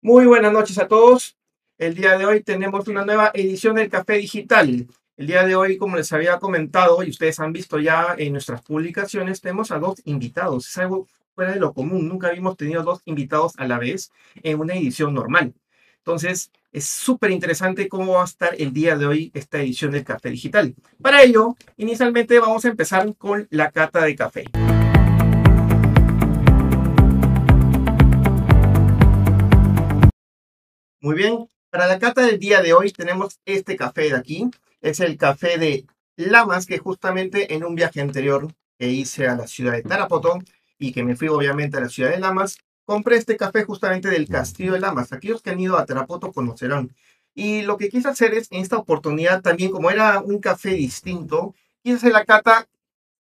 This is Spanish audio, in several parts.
Muy buenas noches a todos. El día de hoy tenemos una nueva edición del Café Digital. El día de hoy, como les había comentado y ustedes han visto ya en nuestras publicaciones, tenemos a dos invitados. Es algo fuera de lo común. Nunca habíamos tenido dos invitados a la vez en una edición normal. Entonces, es súper interesante cómo va a estar el día de hoy esta edición del Café Digital. Para ello, inicialmente vamos a empezar con la cata de café. Muy bien, para la cata del día de hoy tenemos este café de aquí. Es el café de Lamas, que justamente en un viaje anterior que hice a la ciudad de Tarapoto y que me fui obviamente a la ciudad de Lamas, compré este café justamente del Castillo de Lamas. Aquellos que han ido a Tarapoto conocerán. Y lo que quise hacer es, en esta oportunidad, también como era un café distinto, quise hacer la cata.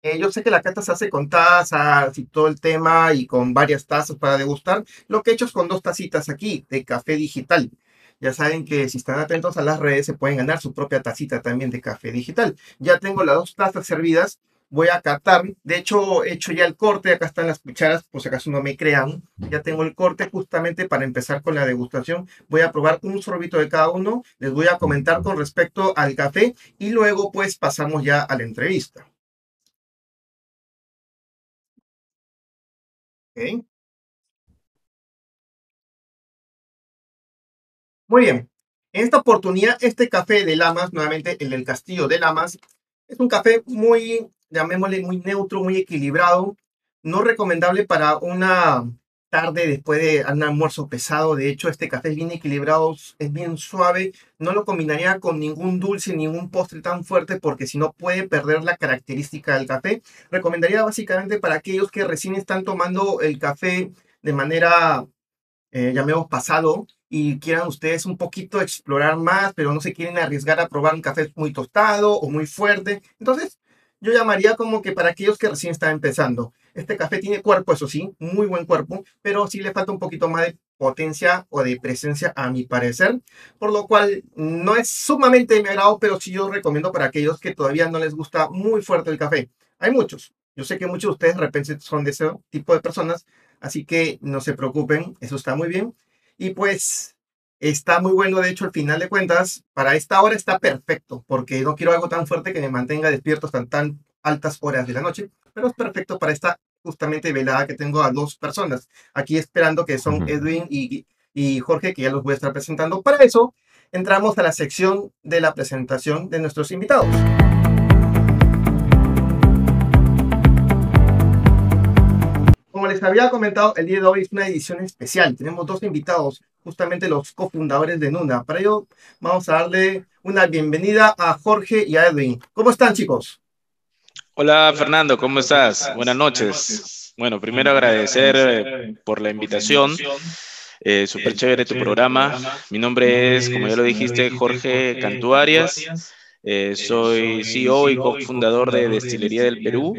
Eh, yo sé que la cata se hace con tazas y todo el tema y con varias tazas para degustar. Lo que he hecho es con dos tacitas aquí de café digital. Ya saben que si están atentos a las redes se pueden ganar su propia tacita también de café digital. Ya tengo las dos tazas servidas. Voy a catar. De hecho, he hecho ya el corte. Acá están las cucharas, por si acaso no me crean. Ya tengo el corte justamente para empezar con la degustación. Voy a probar un sorbito de cada uno. Les voy a comentar con respecto al café y luego pues pasamos ya a la entrevista. Okay. Muy bien. En esta oportunidad, este café de Lamas, nuevamente el del Castillo de Lamas, es un café muy, llamémosle, muy neutro, muy equilibrado. No recomendable para una tarde después de un almuerzo pesado. De hecho, este café es bien equilibrado, es bien suave. No lo combinaría con ningún dulce, ningún postre tan fuerte, porque si no puede perder la característica del café. Recomendaría básicamente para aquellos que recién están tomando el café de manera, eh, llamemos pasado, y quieran ustedes un poquito explorar más, pero no se quieren arriesgar a probar un café muy tostado o muy fuerte. Entonces, yo llamaría como que para aquellos que recién están empezando. Este café tiene cuerpo, eso sí, muy buen cuerpo, pero sí le falta un poquito más de potencia o de presencia a mi parecer, por lo cual no es sumamente de mi agrado, pero sí yo recomiendo para aquellos que todavía no les gusta muy fuerte el café. Hay muchos. Yo sé que muchos de ustedes de repente son de ese tipo de personas, así que no se preocupen, eso está muy bien. Y pues está muy bueno, de hecho, al final de cuentas, para esta hora está perfecto, porque no quiero algo tan fuerte que me mantenga despierto hasta tan altas horas de la noche, pero es perfecto para esta justamente velada que tengo a dos personas aquí esperando, que son Edwin y, y Jorge, que ya los voy a estar presentando. Para eso, entramos a la sección de la presentación de nuestros invitados. como les había comentado, el día de hoy es una edición especial. Tenemos dos invitados, justamente los cofundadores de Nuna. Para ello, vamos a darle una bienvenida a Jorge y a Edwin. ¿Cómo están, chicos? Hola, Fernando, ¿cómo estás? Buenas noches. Bueno, primero agradecer eh, por la invitación. Eh, Súper chévere tu programa. Mi nombre es, como ya lo dijiste, Jorge Cantú Arias. Eh, soy CEO y cofundador de Destilería del Perú.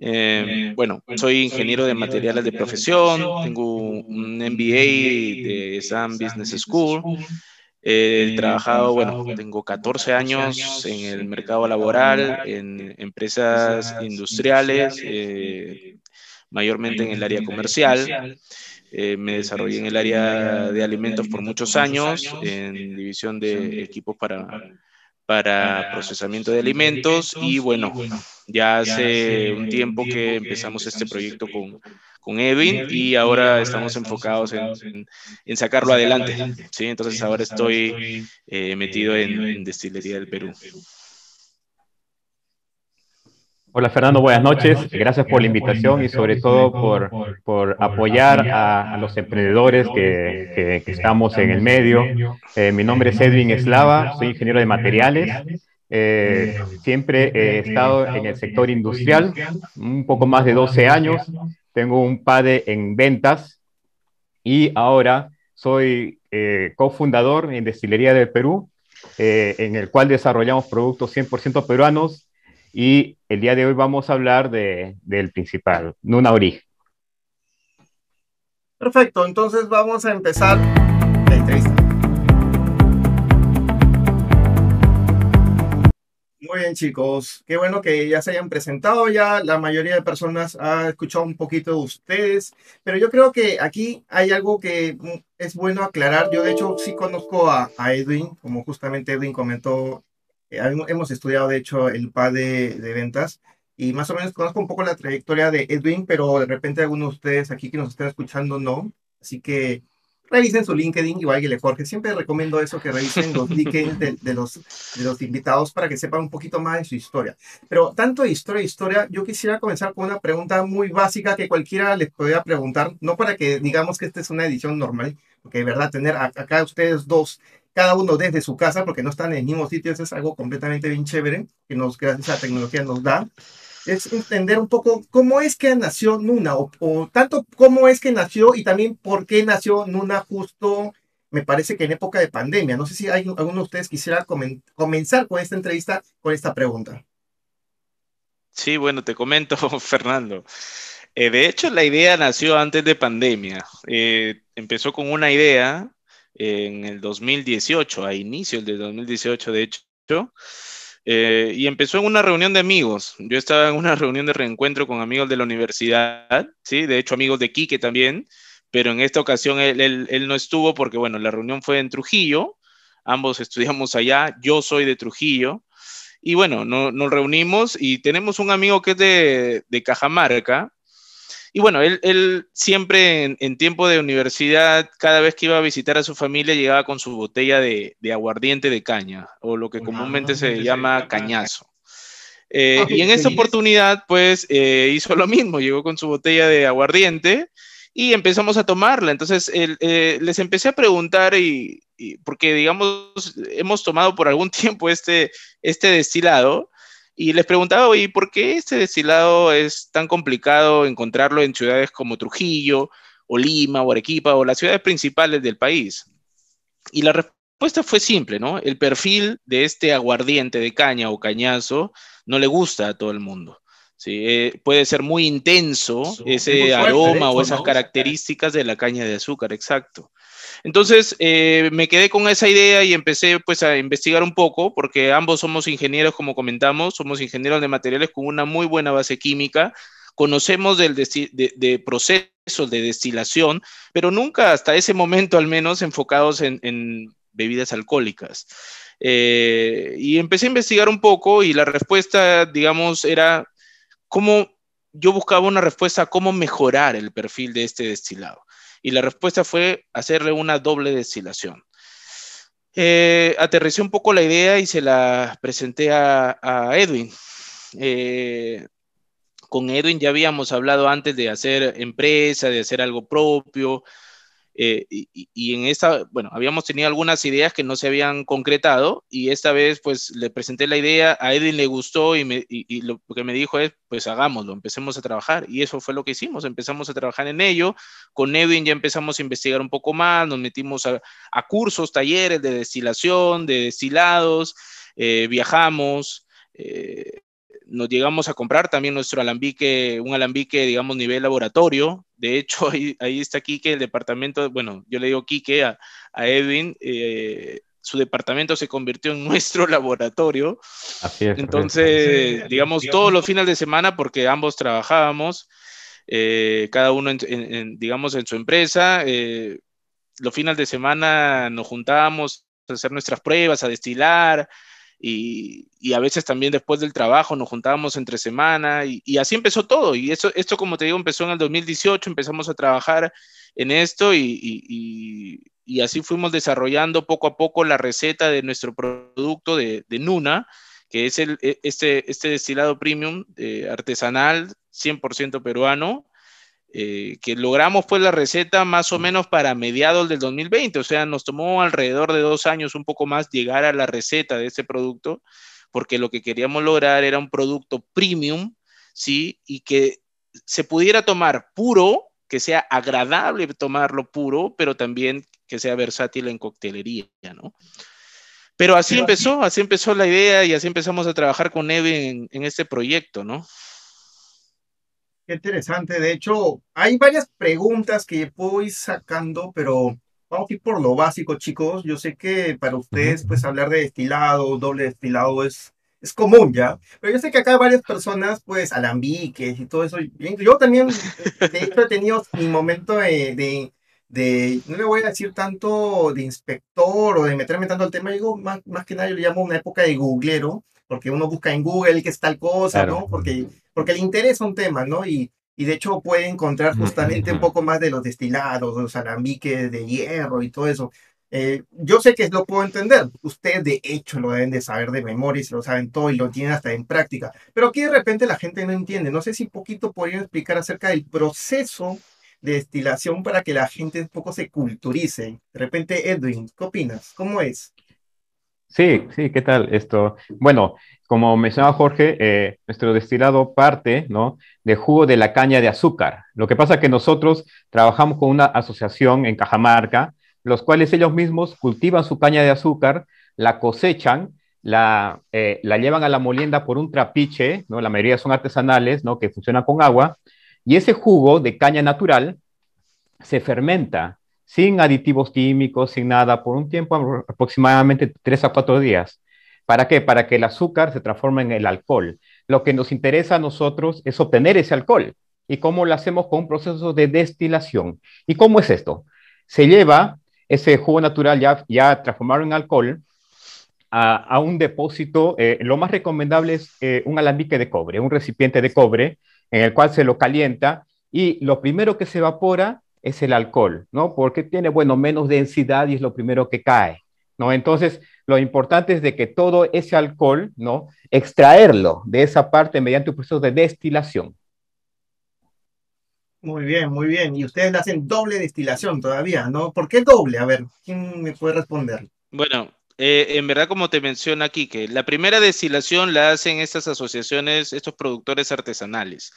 Eh, bueno, soy ingeniero de materiales de profesión, tengo un MBA de Sam Business School. He trabajado, bueno, tengo 14 años en el mercado laboral, en empresas industriales, eh, mayormente en el área comercial. Eh, me desarrollé en el área de alimentos por muchos años, en división de equipos para para procesamiento de alimentos. Y bueno, ya hace un tiempo que empezamos este proyecto con, con Edwin y ahora estamos enfocados en, en, sacarlo adelante. ¿sí? Entonces ahora estoy eh, metido en Destilería del Perú. Hola Fernando, buenas noches. Gracias por la invitación y sobre todo por, por apoyar a, los emprendedores que, que, estamos en el medio. Eh, mi nombre es Edwin Eslava, soy ingeniero de materiales. Eh, siempre he estado en el sector industrial, un poco más de 12 años. Tengo un padre en ventas y ahora soy eh, cofundador en Destilería del Perú, en el cual desarrollamos productos 100% peruanos y el día de hoy vamos a hablar de, del principal, Nuna Origen. Perfecto, entonces vamos a empezar Muy bien, chicos. Qué bueno que ya se hayan presentado ya. La mayoría de personas ha escuchado un poquito de ustedes, pero yo creo que aquí hay algo que mm, es bueno aclarar. Yo, de hecho, sí conozco a, Edwin, como justamente Edwin comentó. Eh, hemos estudiado, de hecho, el PA de, de ventas y más o menos conozco un poco la trayectoria de Edwin, pero de repente algunos de ustedes aquí que nos están escuchando no. Así que revisen su LinkedIn, igual que le Jorge. Siempre recomiendo eso, que revisen los LinkedIn de, los, de los invitados para que sepan un poquito más de su historia. Pero tanto de historia historia, yo quisiera comenzar con una pregunta muy básica que cualquiera les podría preguntar, no para que digamos que esta es una edición normal, porque de verdad tener acá ustedes dos, cada uno desde su casa, porque no están en el mismo sitio, eso es algo completamente bien chévere, que nos, gracias a la tecnología nos da es entender un poco cómo es que nació Nuna, o, tanto cómo es que nació y también por qué nació Nuna justo, me parece que en época de pandemia. No sé si hay, alguno de ustedes quisiera comenzar con esta entrevista con esta pregunta. Sí, bueno, te comento, Fernando. Eh, de hecho, la idea nació antes de pandemia. Eh, empezó con una idea en el 2018, a inicios del 2018, de hecho, eh, y empezó en una reunión de amigos. Yo estaba en una reunión de reencuentro con amigos de la universidad, ¿sí? De hecho, amigos de Quique también, pero en esta ocasión él, no estuvo porque, bueno, la reunión fue en Trujillo, ambos estudiamos allá, yo soy de Trujillo, y bueno, nos reunimos y tenemos un amigo que es de, de Cajamarca, y bueno, él, siempre en, tiempo de universidad, cada vez que iba a visitar a su familia, llegaba con su botella de, aguardiente de caña, o lo que comúnmente se llama cañazo. Eh, y en esa oportunidad, pues, eh, hizo lo mismo, llegó con su botella de aguardiente y empezamos a tomarla. Entonces, eh, les empecé a preguntar, y, porque, digamos, hemos tomado por algún tiempo este, este destilado, y les preguntaba, ¿y por qué este destilado es tan complicado encontrarlo en ciudades como Trujillo, o Lima, o Arequipa, o las ciudades principales del país? Y la respuesta fue simple, ¿no? El perfil de este aguardiente de caña o cañazo no le gusta a todo el mundo. ¿Sí? Eh, puede ser muy intenso ese aroma o esas características de la caña de azúcar, exacto. Entonces eh, me quedé con esa idea y empecé pues a investigar un poco, porque ambos somos ingenieros, como comentamos, somos ingenieros de materiales con una muy buena base química, conocemos del de, procesos de destilación, pero nunca hasta ese momento al menos enfocados en, bebidas alcohólicas. Eh, y empecé a investigar un poco y la respuesta, digamos, era cómo yo buscaba una respuesta a cómo mejorar el perfil de este destilado y la respuesta fue hacerle una doble destilación. Eh, aterricé un poco la idea y se la presenté a, Edwin. Eh, con Edwin ya habíamos hablado antes de hacer empresa, de hacer algo propio, eh, y, en esta, bueno, habíamos tenido algunas ideas que no se habían concretado y esta vez pues le presenté la idea, a Edwin le gustó y, lo que me dijo es pues hagámoslo, empecemos a trabajar y eso fue lo que hicimos, empezamos a trabajar en ello, con Edwin ya empezamos a investigar un poco más, nos metimos a, a cursos, talleres de destilación, de destilados, eh, viajamos. Eh, nos llegamos a comprar también nuestro alambique, un alambique, digamos, nivel laboratorio. De hecho, ahí, ahí está Quique, el departamento, bueno, yo le digo Quique a, a Edwin, eh, su departamento se convirtió en nuestro laboratorio. Así es, Entonces, digamos, todos los fines de semana, porque ambos trabajábamos, eh, cada uno, en, digamos, en su empresa, eh, los fines de semana nos juntábamos a hacer nuestras pruebas, a destilar, y, a veces también después del trabajo nos juntábamos entre semana y, así empezó todo. Y eso, esto, como te digo, empezó en el 2018, empezamos a trabajar en esto y, así fuimos desarrollando poco a poco la receta de nuestro producto de, Nuna, que es el, e, este, este destilado premium eh, artesanal, 100% peruano, eh, que logramos pues la receta más o menos para mediados del 2020, o sea, nos tomó alrededor de dos años, un poco más, llegar a la receta de este producto, porque lo que queríamos lograr era un producto premium, ¿sí? Y que se pudiera tomar puro, que sea agradable tomarlo puro, pero también que sea versátil en coctelería, ¿no? Pero así empezó, así empezó la idea y así empezamos a trabajar con Eve en, en este proyecto, ¿no? Qué interesante. De hecho, hay varias preguntas que puedo ir sacando, pero vamos a ir por lo básico, chicos. Yo sé que para ustedes, pues hablar de destilado, doble destilado es, es común ya. Pero yo sé que acá hay varias personas, pues, alambiques y todo eso. Yo también, de hecho, he tenido mi momento de, de, no le voy a decir tanto de inspector o de meterme tanto al tema, digo, más, más que nada yo le llamo una época de googlero, porque uno busca en Google qué es tal cosa, ¿no? Porque, porque le interesa un tema, ¿no? Y, y de hecho puede encontrar justamente un poco más de los destilados, los alambiques de hierro y todo eso. Eh, yo sé que lo puedo entender. Ustedes de hecho lo deben de saber de memoria y se lo saben todo y lo tienen hasta en práctica. Pero aquí de repente la gente no entiende. No sé si poquito podrían explicar acerca del proceso de destilación para que la gente un poco se culturice. De repente, Edwin, ¿qué opinas? ¿Cómo es? Sí, sí, ¿qué tal esto? Bueno, como mencionaba Jorge, eh, nuestro destilado parte ¿no? de jugo de la caña de azúcar. Lo que pasa es que nosotros trabajamos con una asociación en Cajamarca, los cuales ellos mismos cultivan su caña de azúcar, la cosechan, la, eh, la llevan a la molienda por un trapiche, ¿no? la mayoría son artesanales, ¿no? que funcionan con agua, y ese jugo de caña natural se fermenta sin aditivos químicos, sin nada, por un tiempo aproximadamente 3 a 4 días. ¿Para qué? Para que el azúcar se transforme en el alcohol. Lo que nos interesa a nosotros es obtener ese alcohol. ¿Y cómo lo hacemos con un proceso de destilación? ¿Y cómo es esto? Se lleva ese jugo natural ya, transformado en alcohol a, un depósito. Eh, lo más recomendable es eh, un alambique de cobre, un recipiente de cobre en el cual se lo calienta y lo primero que se evapora es el alcohol, ¿no? Porque tiene, bueno, menos densidad y es lo primero que cae, ¿no? Entonces, lo importante es de que todo ese alcohol, ¿no? Extraerlo de esa parte mediante un proceso de destilación. Muy bien, muy bien. Y ustedes hacen doble destilación todavía, ¿no? ¿Por qué doble? A ver, ¿quién me puede responder? Bueno, eh, en verdad, como te menciona aquí, que la primera destilación la hacen estas asociaciones, estos productores artesanales.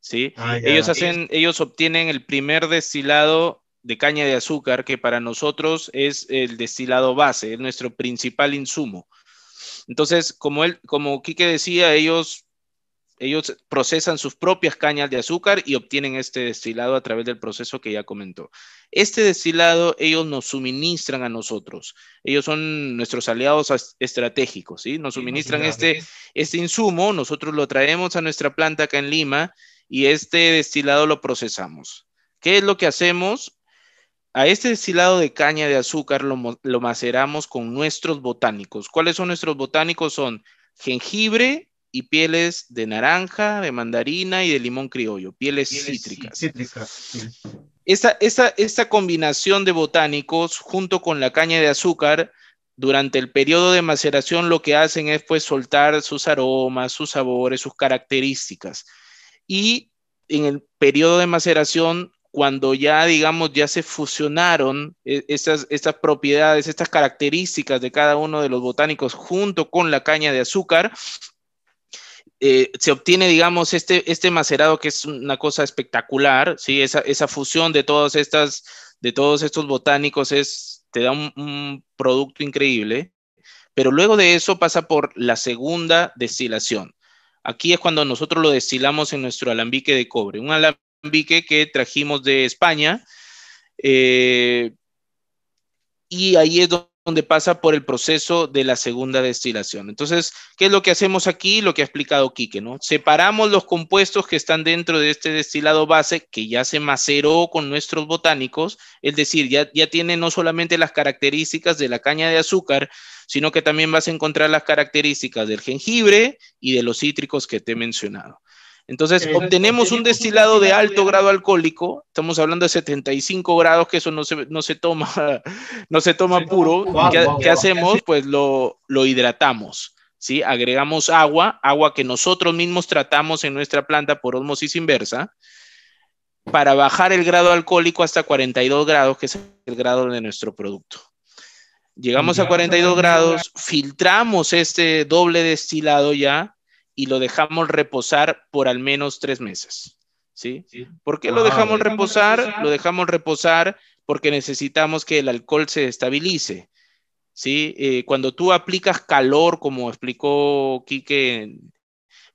¿Sí? Ah, ellos, hacen, ellos obtienen el primer destilado de caña de azúcar, que para nosotros es el destilado base, es nuestro principal insumo. Entonces, como, él, como Quique decía, ellos, ellos procesan sus propias cañas de azúcar y obtienen este destilado a través del proceso que ya comentó. Este destilado ellos nos suministran a nosotros. Ellos son nuestros aliados estratégicos, ¿sí? Nos suministran este, este insumo, nosotros lo traemos a nuestra planta acá en Lima y este destilado lo procesamos. ¿Qué es lo que hacemos? A este destilado de caña de azúcar lo, maceramos con nuestros botánicos. ¿Cuáles son nuestros botánicos? Son jengibre y pieles de naranja, de mandarina y de limón criollo, pieles, cítricas. Esta, esta, combinación de botánicos junto con la caña de azúcar durante el periodo de maceración lo que hacen es pues soltar sus aromas, sus sabores, sus características y en el periodo de maceración, cuando ya, digamos, ya se fusionaron eh, estas, estas propiedades, estas características de cada uno de los botánicos junto con la caña de azúcar, eh, se obtiene, digamos, este, este macerado que es una cosa espectacular, ¿sí? Esa, esa fusión de todas estas, de todos estos botánicos es, te da un, un producto increíble, pero luego de eso pasa por la segunda destilación. Aquí es cuando nosotros lo destilamos en nuestro alambique de cobre, un alambique que trajimos de España. Eh, y ahí es donde pasa por el proceso de la segunda destilación. Entonces, ¿qué es lo que hacemos aquí? Lo que ha explicado Quique, ¿no? Separamos los compuestos que están dentro de este destilado base que ya se maceró con nuestros botánicos, es decir, ya, ya tiene no solamente las características de la caña de azúcar, sino que también vas a encontrar las características del jengibre y de los cítricos que te he mencionado. Entonces, obtenemos un destilado de alto grado alcohólico, estamos hablando de 75 grados, que eso no se, no se toma, no se toma puro. ¿Qué, hacemos? Pues lo, lo hidratamos, ¿sí? Agregamos agua, agua que nosotros mismos tratamos en nuestra planta por osmosis inversa, para bajar el grado alcohólico hasta 42 grados, que es el grado de nuestro producto. Llegamos a 42 grados, filtramos este doble destilado ya y lo dejamos reposar por al menos tres meses. ¿Sí? ¿Por qué lo dejamos reposar? Lo dejamos reposar porque necesitamos que el alcohol se estabilice. ¿Sí? Eh, cuando tú aplicas calor, como explicó Quique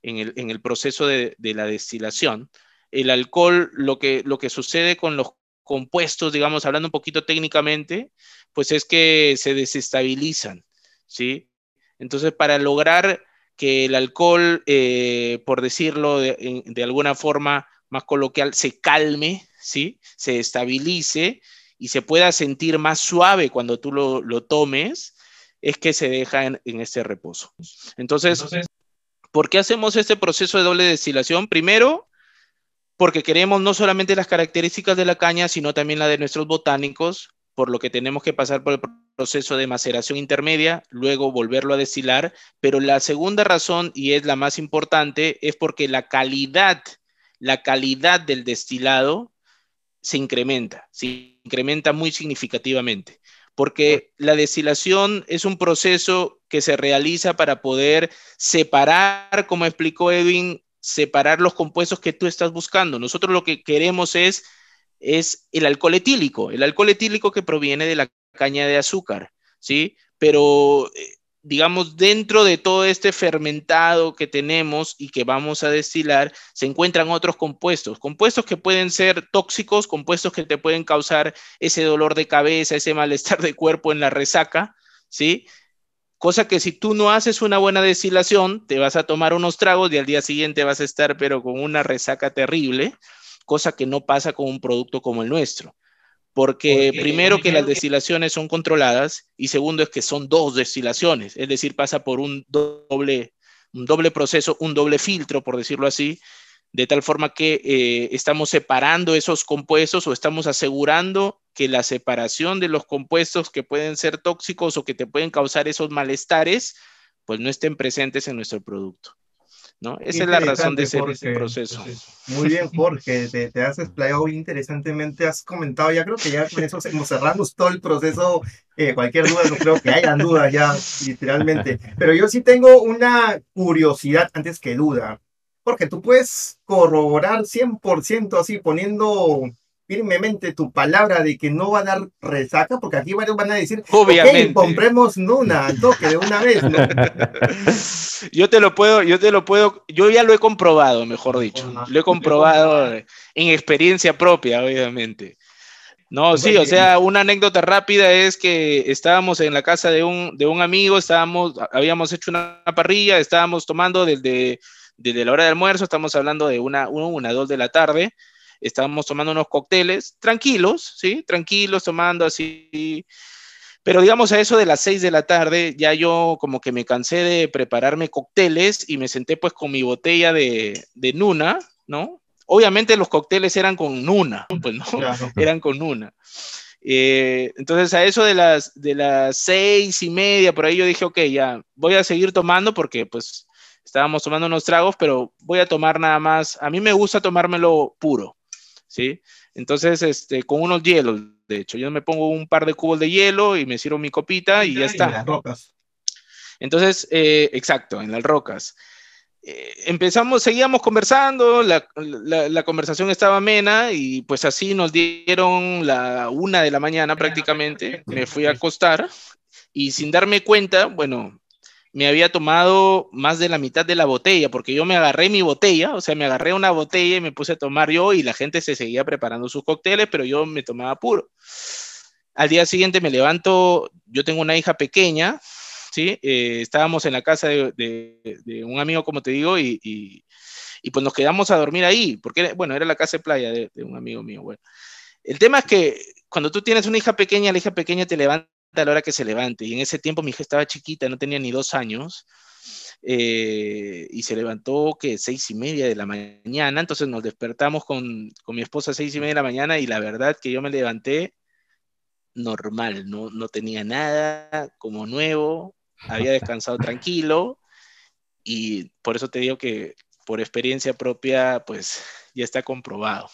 en, el, proceso de, de, la destilación, el alcohol, lo que, lo que sucede con los compuestos, digamos, hablando un poquito técnicamente, pues es que se desestabilizan, ¿sí? Entonces, para lograr que el alcohol, eh, por decirlo de, de, alguna forma más coloquial, se calme, ¿sí? se estabilice y se pueda sentir más suave cuando tú lo, lo tomes, es que se deja en, en este reposo. Entonces, Entonces, ¿por qué hacemos este proceso de doble destilación? Primero, porque queremos no solamente las características de la caña, sino también la de nuestros botánicos, por lo que tenemos que pasar por el proceso de maceración intermedia, luego volverlo a destilar, pero la segunda razón, y es la más importante, es porque la calidad, la calidad del destilado se incrementa, se incrementa muy significativamente, porque la destilación es un proceso que se realiza para poder separar, como explicó Edwin, separar los compuestos que tú estás buscando. Nosotros lo que queremos es, es el alcohol etílico, el alcohol etílico que proviene de la caña de azúcar, ¿sí? Pero, eh, digamos, dentro de todo este fermentado que tenemos y que vamos a destilar, se encuentran otros compuestos, compuestos que pueden ser tóxicos, compuestos que te pueden causar ese dolor de cabeza, ese malestar de cuerpo en la resaca, ¿sí? Cosa que si tú no haces una buena destilación, te vas a tomar unos tragos y al día siguiente vas a estar pero con una resaca terrible, cosa que no pasa con un producto como el nuestro. Porque, Porque primero que las destilaciones son controladas y segundo es que son dos destilaciones, es decir, pasa por un doble, un doble proceso, un doble filtro, por decirlo así, de tal forma que eh, estamos separando esos compuestos o estamos asegurando que la separación de los compuestos que pueden ser tóxicos o que te pueden causar esos malestares, pues no estén presentes en nuestro producto. ¿No? Esa es la razón de ese proceso. Muy bien, Jorge, te, te has explayado interesantemente, has comentado, ya creo que ya con eso cerramos todo el proceso, eh, cualquier duda, no creo que haya duda ya, literalmente, pero yo sí tengo una curiosidad antes que duda, porque tú puedes corroborar 100% así, poniendo firmemente tu palabra de que no va a dar resaca, porque aquí varios van a decir, Obviamente. compremos Nuna, toque de una vez. ¿no? yo te lo puedo, yo te lo puedo, yo ya lo he comprobado, mejor dicho, lo he comprobado en experiencia propia, obviamente. No, sí, o sea, una anécdota rápida es que estábamos en la casa de un, de un amigo, estábamos, habíamos hecho una parrilla, estábamos tomando desde, desde la hora de almuerzo, estamos hablando de una, una, una, dos de la tarde, estábamos tomando unos cócteles tranquilos, ¿sí? Tranquilos, tomando así. Pero digamos a eso de las seis de la tarde, ya yo como que me cansé de prepararme cócteles y me senté pues con mi botella de, de Nuna, ¿no? Obviamente los cócteles eran con Nuna, pues no, claro. eran con Nuna. Eh, entonces a eso de las, de las seis y media, por ahí yo dije, ok, ya voy a seguir tomando porque pues estábamos tomando unos tragos, pero voy a tomar nada más, a mí me gusta tomármelo puro, ¿sí? Entonces, este, con unos hielos, de hecho, yo me pongo un par de cubos de hielo y me sirvo mi copita y ya está. En las rocas. Entonces, eh, exacto, en las rocas. Eh, empezamos, seguíamos conversando, la, la, la, conversación estaba amena y pues así nos dieron la una de la mañana prácticamente, me fui a acostar y sin darme cuenta, bueno, me había tomado más de la mitad de la botella, porque yo me agarré mi botella, o sea, me agarré una botella y me puse a tomar yo y la gente se seguía preparando sus cócteles, pero yo me tomaba puro. Al día siguiente me levanto, yo tengo una hija pequeña, ¿sí? Eh, estábamos en la casa de, un amigo, como te digo, y, y, y, pues nos quedamos a dormir ahí, porque, bueno, era la casa de playa de, de un amigo mío. Bueno. El tema es que cuando tú tienes una hija pequeña, la hija pequeña te levanta a la hora que se levante. Y en ese tiempo mi hija estaba chiquita, no tenía ni dos años. Eh, y se levantó que seis y media de la mañana, entonces nos despertamos con, con, mi esposa a seis y media de la mañana y la verdad que yo me levanté normal, no, no tenía nada como nuevo, había descansado tranquilo y por eso te digo que por experiencia propia, pues ya está comprobado.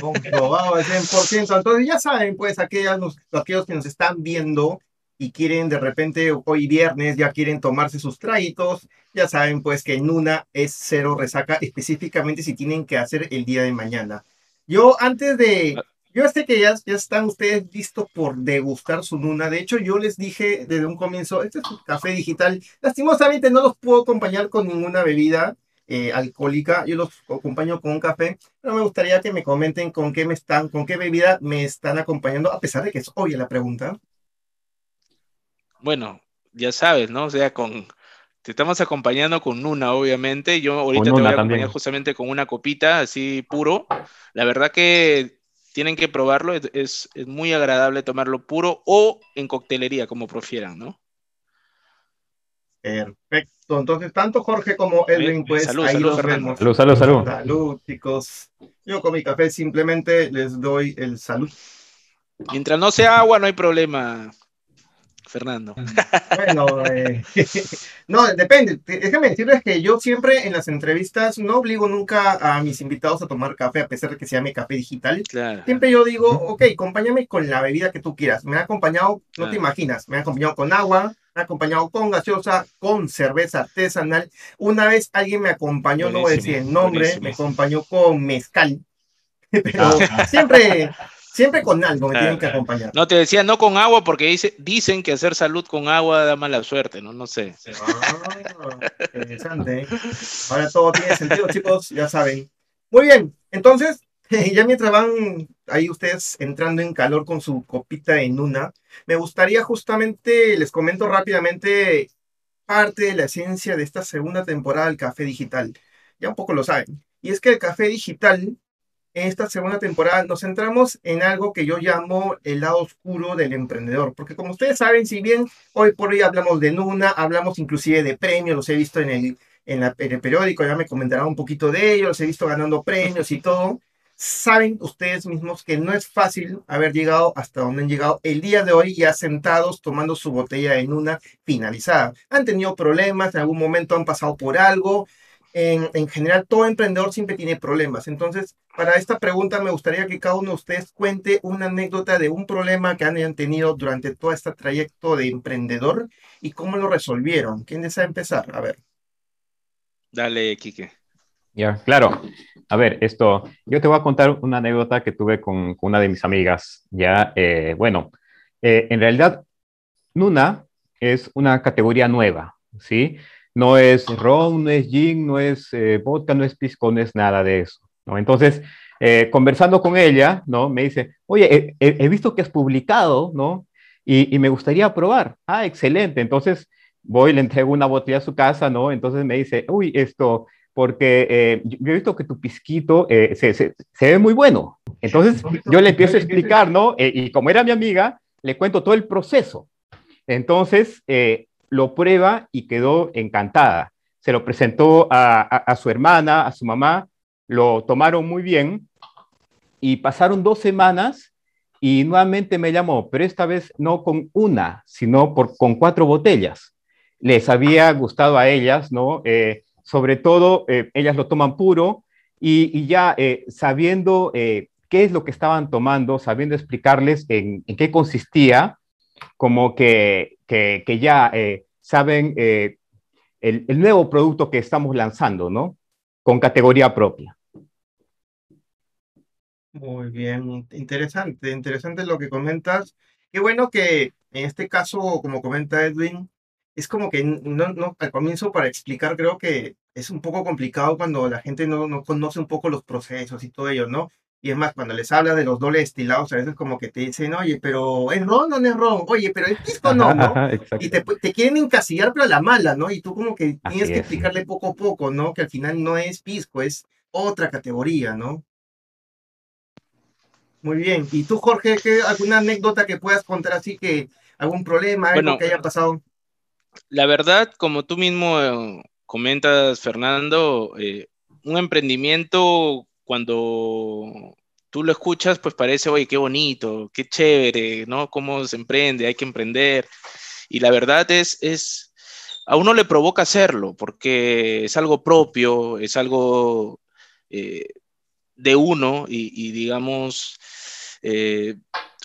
Comprobado al 100%. Entonces ya saben, pues aquellos, aquellos que nos están viendo y quieren de repente hoy viernes ya quieren tomarse sus traguitos, ya saben pues que Nuna es cero resaca específicamente si tienen que hacer el día de mañana. Yo antes de... Yo sé que ya, ya están ustedes listos por degustar su Nuna. De hecho, yo les dije desde un comienzo, este es un café digital. Lastimosamente no los puedo acompañar con ninguna bebida eh, alcohólica. Yo los acompaño con un café, pero me gustaría que me comenten con qué me están, con qué bebida me están acompañando, a pesar de que es obvia la pregunta. Bueno, ya sabes, ¿no? O sea, con, Te estamos acompañando con Nuna, obviamente. Yo ahorita te voy a acompañar justamente con una copita así puro. La verdad que tienen que probarlo, es, muy agradable tomarlo puro o en coctelería, como prefieran, ¿no? Perfecto. Entonces, tanto Jorge como Edwin, pues salud, ahí salud, vemos. Salud, salud, salud. Salud, chicos. Yo con mi café simplemente les doy el salud. Mientras no sea agua, no hay problema. Fernando. Bueno, eh, no, depende. Déjame decirles que yo siempre en las entrevistas no obligo nunca a mis invitados a tomar café, a pesar de que se llame café digital. Siempre yo digo, ok, acompáñame con la bebida que tú quieras. Me ha acompañado, no te imaginas, me ha acompañado con agua, acompañado con gaseosa, con cerveza artesanal. Una vez alguien me acompañó, no voy a decir el nombre, me acompañó con mezcal. Pero ah. siempre, Siempre con algo me tienen que acompañar. No, te decía no con agua porque dice, dicen que hacer salud con agua da mala suerte, ¿no? No sé. Ah, interesante. ¿eh? Ahora todo tiene sentido, chicos, ya saben. Muy bien, entonces, ya mientras van ahí ustedes entrando en calor con su copita en una, me gustaría justamente, les comento rápidamente parte de la esencia de esta segunda temporada del Café Digital. Ya un poco lo saben. Y es que el Café Digital en esta segunda temporada nos centramos en algo que yo llamo el lado oscuro del emprendedor, porque como ustedes saben, si bien hoy por hoy hablamos de Nuna, hablamos inclusive de premios, los he visto en el, en, el periódico, ya me comentarán un poquito de ellos, los he visto ganando premios y todo, saben ustedes mismos que no es fácil haber llegado hasta donde han llegado el día de hoy ya sentados tomando su botella en una finalizada. Han tenido problemas, en algún momento han pasado por algo, en, general todo emprendedor siempre tiene problemas. Entonces, para esta pregunta me gustaría que cada uno de ustedes cuente una anécdota de un problema que han tenido durante todo este trayecto de emprendedor y cómo lo resolvieron. ¿Quién desea empezar? A ver. Dale, Quique. Ya, claro. A ver, esto, yo te voy a contar una anécdota que tuve con, una de mis amigas. Ya, eh, bueno, eh, en realidad, Nuna es una categoría nueva, ¿sí? no es ron, no es gin, no es eh, vodka, no es pisco, no es nada de eso. ¿no? Entonces, eh, conversando con ella, ¿no? Me dice, oye, he, visto que has publicado, ¿no? Y, me gustaría probar. Ah, excelente. Entonces, voy, le entrego una botella a su casa, ¿no? Entonces me dice, uy, esto, porque eh, yo he visto que tu pisquito se, se, ve muy bueno. Entonces, yo le empiezo a explicar, ¿no? y como era mi amiga, le cuento todo el proceso. Entonces, lo prueba y quedó encantada. Se lo presentó a, su hermana, a su mamá, lo tomaron muy bien y pasaron dos semanas y nuevamente me llamó, pero esta vez no con una, sino por, con cuatro botellas. Les había gustado a ellas, ¿no? Eh, sobre todo, eh, ellas lo toman puro y, ya eh, sabiendo qué es lo que estaban tomando, sabiendo explicarles en, qué consistía, como que, que, ya eh, saben eh, el, el, nuevo producto que estamos lanzando, ¿no? Con categoría propia. Muy bien, interesante, interesante lo que comentas. Qué bueno que en este caso, como comenta Edwin, es como que no, no, al comienzo para explicar creo que es un poco complicado cuando la gente no, no conoce un poco los procesos y todo ello, ¿no? Y es más, cuando les habla de los dobles destilados, a veces como que te dicen, oye, pero ¿es ron o no es ron? Oye, pero el pisco no, ¿no? y te, te, quieren encasillar, pero a la mala, ¿no? Y tú como que tienes que explicarle poco a poco, ¿no? Que al final no es pisco, es otra categoría, ¿no? Muy bien. ¿Y tú, Jorge, ¿qué, alguna anécdota que puedas contar así que algún problema, algo que haya pasado? La verdad, como tú mismo eh, comentas, Fernando, eh, un emprendimiento cuando tú lo escuchas, pues parece, oye, qué bonito, qué chévere, ¿no? Cómo se emprende, hay que emprender. Y la verdad es, es, a uno le provoca hacerlo, porque es algo propio, es algo eh, de uno y, digamos,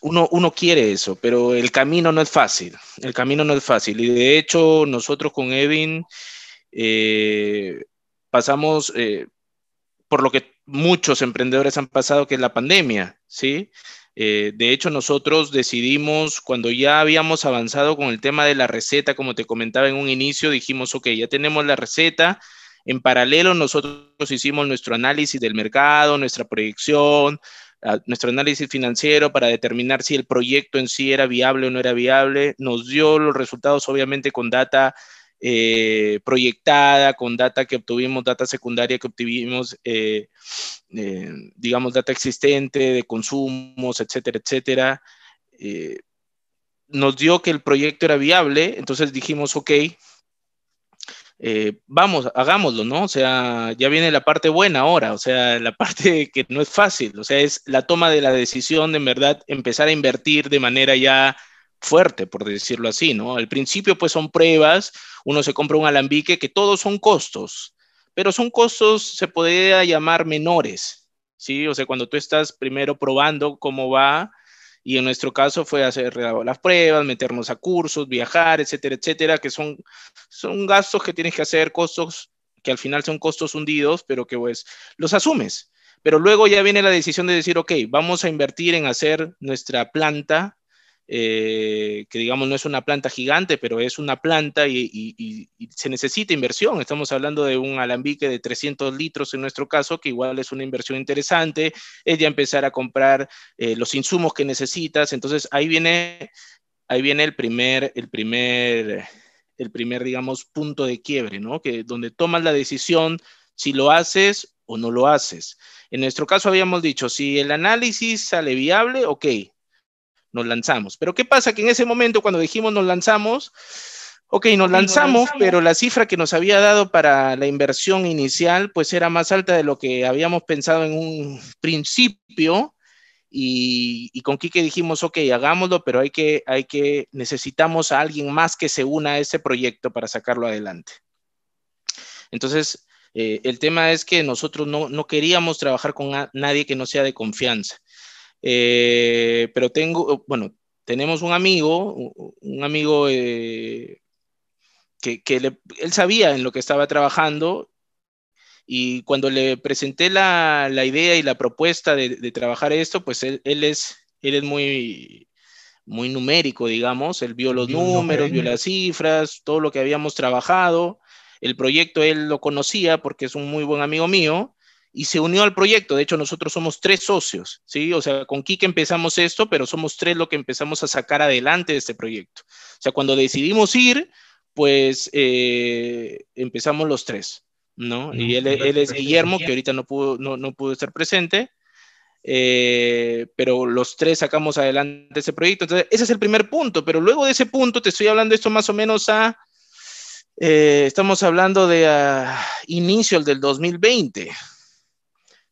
uno, uno, quiere eso, pero el camino no es fácil, el camino no es fácil. Y de hecho, nosotros con Evin eh, pasamos por lo que muchos emprendedores han pasado, que es la pandemia, ¿sí? Eh, de hecho, nosotros decidimos, cuando ya habíamos avanzado con el tema de la receta, como te comentaba en un inicio, dijimos, ok, ya tenemos la receta. En paralelo, nosotros hicimos nuestro análisis del mercado, nuestra proyección, nuestro análisis financiero para determinar si el proyecto en sí era viable o no era viable. Nos dio los resultados, obviamente, con data eh, proyectada con data que obtuvimos, data secundaria que obtuvimos, eh, digamos, data existente de consumos, etcétera, etcétera. nos dio que el proyecto era viable, entonces dijimos, ok, eh, vamos, hagámoslo, ¿no? O sea, ya viene la parte buena ahora, o sea, la parte que no es fácil, o sea, es la toma de la decisión de en verdad empezar a invertir de manera ya fuerte, por decirlo así, ¿no? Al principio, pues son pruebas, uno se compra un alambique que todos son costos, pero son costos, se podría llamar menores, ¿sí? O sea, cuando tú estás primero probando cómo va, y en nuestro caso fue hacer las pruebas, meternos a cursos, viajar, etcétera, etcétera, que son, son gastos que tienes que hacer, costos que al final son costos hundidos, pero que pues los asumes. Pero luego ya viene la decisión de decir, ok, vamos a invertir en hacer nuestra planta eh, que digamos no es una planta gigante, pero es una planta y, se necesita inversión. Estamos hablando de un alambique de 300 litros en nuestro caso, que igual es una inversión interesante, es ya empezar a comprar eh, los insumos que necesitas. Entonces ahí viene, ahí viene el primer, el primer, el primer, digamos, punto de quiebre, ¿no? Que donde tomas la decisión si lo haces o no lo haces. En nuestro caso habíamos dicho, si el análisis sale viable, ok, nos lanzamos. Pero ¿qué pasa? Que en ese momento, cuando dijimos nos lanzamos, ok, nos lanzamos, pero la cifra que nos había dado para la inversión inicial, pues era más alta de lo que habíamos pensado en un principio. Y, con Quique dijimos, ok, hagámoslo, pero hay que, hay que, necesitamos a alguien más que se una a ese proyecto para sacarlo adelante. Entonces, eh, el tema es que nosotros no, no queríamos trabajar con nadie que no sea de confianza. Eh, pero tengo, bueno, tenemos un amigo, un amigo eh, que, él sabía en lo que estaba trabajando y cuando le presenté la, idea y la propuesta de, trabajar esto, pues él, es, él es muy, muy numérico, digamos, él vio los números, vio las cifras, todo lo que habíamos trabajado. El proyecto él lo conocía porque es un muy buen amigo mío y se unió al proyecto. De hecho, nosotros somos tres socios, ¿sí? O sea, con Kike empezamos esto, pero somos tres lo que empezamos a sacar adelante de este proyecto. O sea, cuando decidimos ir, pues eh, empezamos los tres, ¿no? Y él, es Guillermo, que ahorita no pudo, no, no pudo estar presente, eh, pero los tres sacamos adelante ese proyecto. Entonces, ese es el primer punto, pero luego de ese punto te estoy hablando esto más o menos a... Eh, estamos hablando de a inicio del 2020,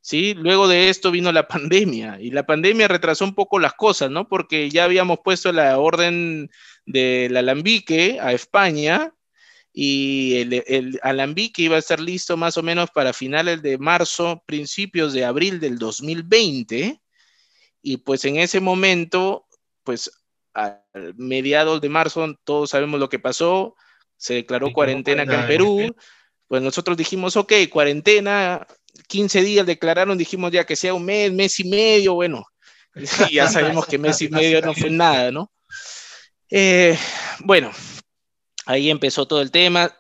¿sí? Luego de esto vino la pandemia y la pandemia retrasó un poco las cosas, ¿no? Porque ya habíamos puesto la orden del alambique a España y el, alambique iba a estar listo más o menos para finales de marzo, principios de abril del 2020 y pues en ese momento, pues a mediados de marzo, todos sabemos lo que pasó, se declaró cuarentena acá en Perú, pues nosotros dijimos, ok, cuarentena, 15 días declararon, dijimos ya que sea un mes, mes y medio, bueno, ya sabemos que mes y medio no fue nada, ¿no? Eh, bueno, ahí empezó todo el tema,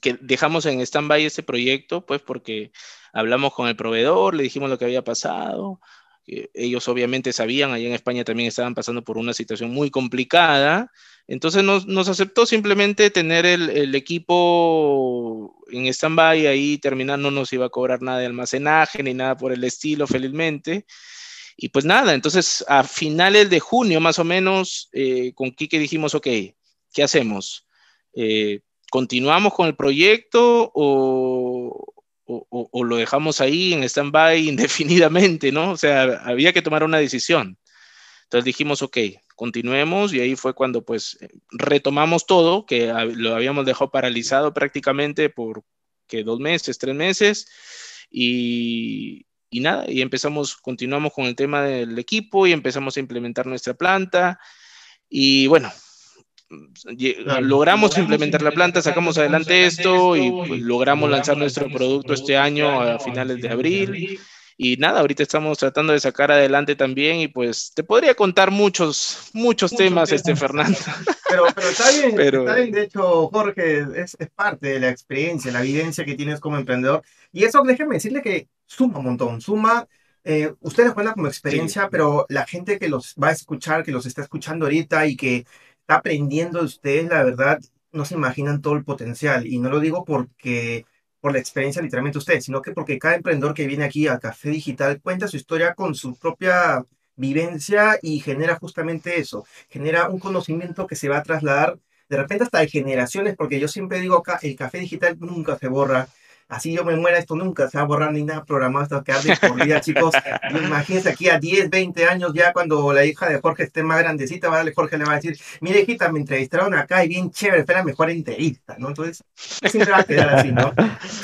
que dejamos en stand-by este proyecto, pues porque hablamos con el proveedor, le dijimos lo que había pasado, ellos obviamente sabían, allá en España también estaban pasando por una situación muy complicada, entonces nos, nos aceptó simplemente tener el, el equipo en stand-by, ahí terminar, no nos iba a cobrar nada de almacenaje ni nada por el estilo, felizmente. Y pues nada, entonces a finales de junio más o menos, eh, con Kike dijimos, ok, ¿qué hacemos? Eh, ¿Continuamos con el proyecto o, o, lo dejamos ahí en stand-by indefinidamente, ¿no? O sea, había que tomar una decisión. Entonces dijimos, ok, continuemos y ahí fue cuando pues retomamos todo, que lo habíamos dejado paralizado prácticamente por que dos meses, tres meses y, y nada, y empezamos, continuamos con el tema del equipo y empezamos a implementar nuestra planta y bueno, logramos implementar la planta, sacamos adelante esto y pues, logramos lanzar nuestro producto este año a finales de abril. y nada, ahorita estamos tratando de sacar adelante también y pues te podría contar muchos, muchos, temas, este Fernando. Pero, pero está bien, está bien, de hecho, Jorge, es, es, parte de la experiencia, la evidencia que tienes como emprendedor. Y eso, déjeme decirle que suma un montón, suma, eh, ustedes cuentan como experiencia, pero la gente que los va a escuchar, que los está escuchando ahorita y que está aprendiendo de ustedes, la verdad, no se imaginan todo el potencial. Y no lo digo porque por la experiencia literalmente ustedes, sino que porque cada emprendedor que viene aquí al Café Digital cuenta su historia con su propia vivencia y genera justamente eso, genera un conocimiento que se va a trasladar de repente hasta de generaciones, porque yo siempre digo acá, el café digital nunca se borra, así yo me muera, esto nunca se va a borrar ni nada programado, esto va a quedar de por vida, chicos. Imagínense aquí a 10, 20 años ya cuando la hija de Jorge esté más grandecita, ¿vale? Jorge le va a decir, mire hijita, me entrevistaron acá y bien chévere, fue la mejor entrevista, ¿no? Entonces, siempre va a quedar así, ¿no?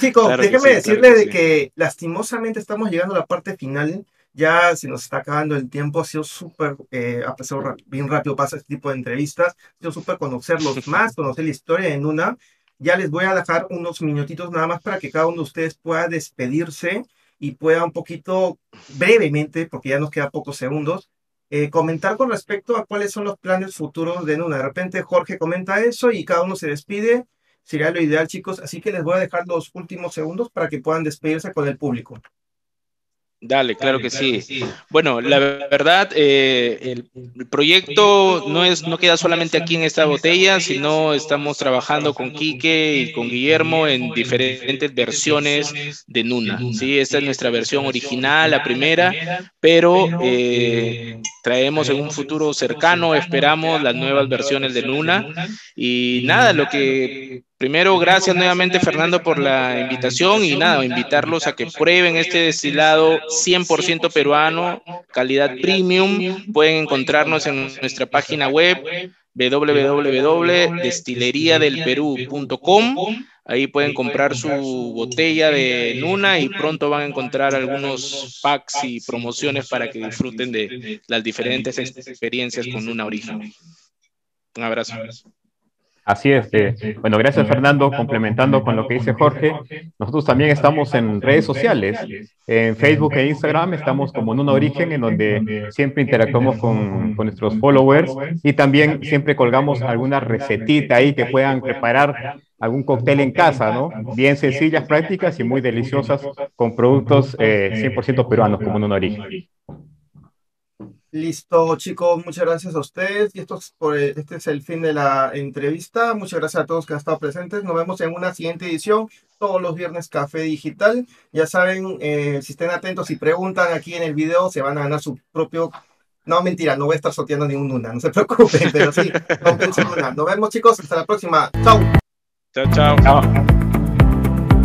Chicos, déjenme decirles de que lastimosamente estamos llegando a la parte final. Ya se nos está acabando el tiempo, ha sido súper, eh, a pesar bien rápido pasa este tipo de entrevistas, ha sido súper conocerlos más, conocer la historia en una ya les voy a dejar unos minutitos nada más para que cada uno de ustedes pueda despedirse y pueda un poquito brevemente, porque ya nos queda pocos segundos, eh, comentar con respecto a cuáles son los planes futuros de Nuna. De repente Jorge comenta eso y cada uno se despide. Sería lo ideal, chicos. Así que les voy a dejar los últimos segundos para que puedan despedirse con el público. Dale, claro que sí. Bueno, la verdad, eh, el, proyecto no, es, no queda solamente aquí en esta botella, sino estamos trabajando con Quique y con Guillermo en diferentes versiones de Nuna. ¿sí? Esta es nuestra versión original, la primera, pero eh, traemos en un futuro cercano, esperamos las nuevas versiones de Nuna. Y nada, lo que Primero, gracias nuevamente Fernando por la invitación y nada, invitarlos a que prueben este destilado 100% peruano, calidad premium. Pueden encontrarnos en nuestra página web www.destileriadelperú.com. Ahí pueden comprar su botella de Nuna y pronto van a encontrar algunos packs y promociones para que disfruten de las diferentes experiencias con Nuna Origen. Un abrazo. Así es. Eh, bueno, gracias Fernando. Complementando con lo que dice Jorge, nosotros también estamos en redes sociales, en Facebook e Instagram, estamos como en un origen en donde siempre interactuamos con, con nuestros followers y también siempre colgamos alguna recetita ahí que puedan preparar algún cóctel en casa, ¿no? Bien sencillas, prácticas y muy deliciosas con productos 100% eh, peruanos como en un origen. Listo, chicos, muchas gracias a ustedes. Y esto es por, este es el fin de la entrevista. Muchas gracias a todos que han estado presentes. Nos vemos en una siguiente edición, todos los viernes Café Digital. Ya saben, eh, si estén atentos y preguntan aquí en el video, se van a ganar su propio... No, mentira, no voy a estar sorteando ningún Luna, no se preocupen, pero sí, Nos vemos, chicos, hasta la próxima. Chao. Chao, chao. Chao.